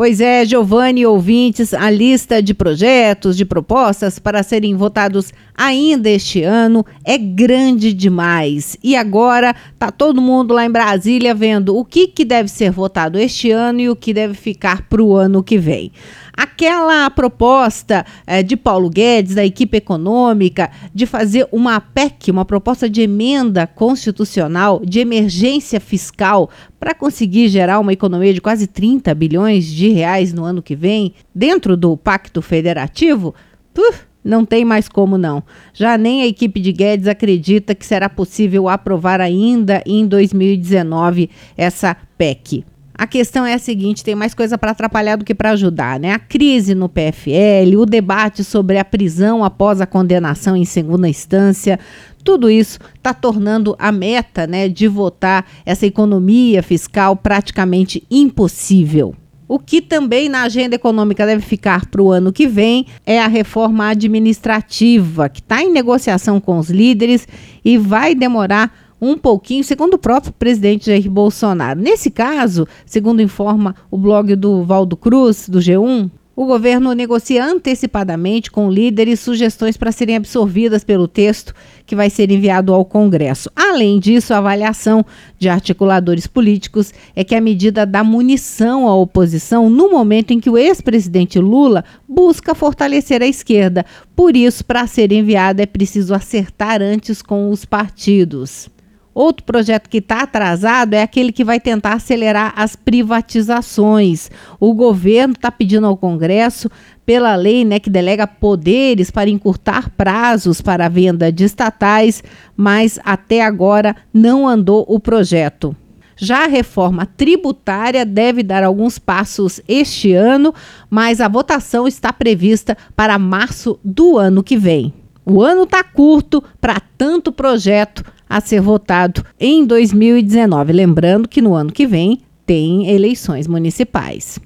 Pois é, Giovanni ouvintes, a lista de projetos, de propostas para serem votados ainda este ano é grande demais. E agora tá todo mundo lá em Brasília vendo o que, que deve ser votado este ano e o que deve ficar para o ano que vem. Aquela proposta é, de Paulo Guedes, da equipe econômica, de fazer uma PEC, uma proposta de emenda constitucional de emergência fiscal para conseguir gerar uma economia de quase 30 bilhões de reais no ano que vem, dentro do Pacto Federativo, puf, não tem mais como não. Já nem a equipe de Guedes acredita que será possível aprovar ainda em 2019 essa PEC. A questão é a seguinte: tem mais coisa para atrapalhar do que para ajudar, né? A crise no PFL, o debate sobre a prisão após a condenação em segunda instância, tudo isso está tornando a meta né, de votar essa economia fiscal praticamente impossível. O que também na agenda econômica deve ficar para o ano que vem é a reforma administrativa, que está em negociação com os líderes e vai demorar um pouquinho, segundo o próprio presidente Jair Bolsonaro. Nesse caso, segundo informa o blog do Valdo Cruz, do G1, o governo negocia antecipadamente com líderes sugestões para serem absorvidas pelo texto que vai ser enviado ao Congresso. Além disso, a avaliação de articuladores políticos é que a medida dá munição à oposição no momento em que o ex-presidente Lula busca fortalecer a esquerda. Por isso, para ser enviada, é preciso acertar antes com os partidos. Outro projeto que está atrasado é aquele que vai tentar acelerar as privatizações. O governo está pedindo ao Congresso, pela lei né, que delega poderes para encurtar prazos para a venda de estatais, mas até agora não andou o projeto. Já a reforma tributária deve dar alguns passos este ano, mas a votação está prevista para março do ano que vem. O ano está curto para tanto projeto a ser votado em 2019. Lembrando que no ano que vem tem eleições municipais.